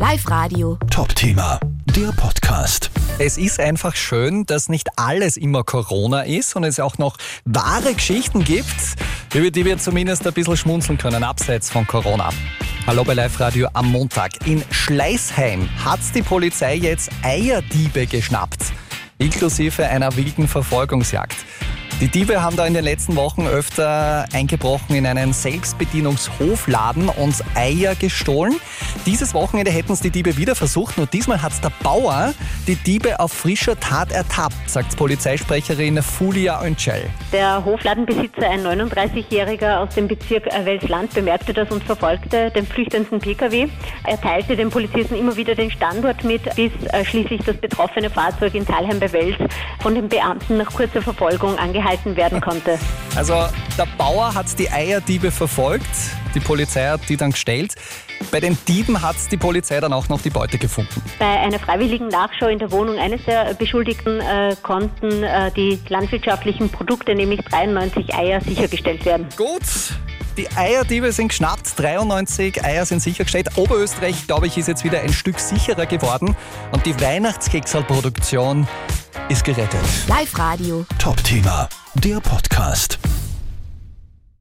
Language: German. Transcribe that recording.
Live Radio. Top-Thema, der Podcast. Es ist einfach schön, dass nicht alles immer Corona ist und es auch noch wahre Geschichten gibt, über die wir zumindest ein bisschen schmunzeln können, abseits von Corona. Hallo bei Live Radio am Montag. In Schleißheim hat die Polizei jetzt Eierdiebe geschnappt, inklusive einer wilden Verfolgungsjagd. Die Diebe haben da in den letzten Wochen öfter eingebrochen in einen Selbstbedienungshofladen und Eier gestohlen. Dieses Wochenende hätten es die Diebe wieder versucht, nur diesmal hat der Bauer die Diebe auf frischer Tat ertappt, sagt Polizeisprecherin Fulia Öncel. Der Hofladenbesitzer, ein 39-Jähriger aus dem Bezirk Welsland, bemerkte das und verfolgte den flüchtenden Pkw. Er teilte den Polizisten immer wieder den Standort mit, bis äh, schließlich das betroffene Fahrzeug in Thalheim bei Wels von den Beamten nach kurzer Verfolgung angehalten werden konnte. Also der Bauer hat die Eierdiebe verfolgt, die Polizei hat die dann gestellt. Bei den Dieben hat die Polizei dann auch noch die Beute gefunden. Bei einer freiwilligen Nachschau in der Wohnung eines der Beschuldigten äh, konnten äh, die landwirtschaftlichen Produkte, nämlich 93 Eier, sichergestellt werden. Gut, die Eierdiebe sind geschnappt, 93 Eier sind sichergestellt. Oberösterreich, glaube ich, ist jetzt wieder ein Stück sicherer geworden und die Weihnachtskeksalproduktion ist gerettet. Live Radio. Top-Thema, der Podcast.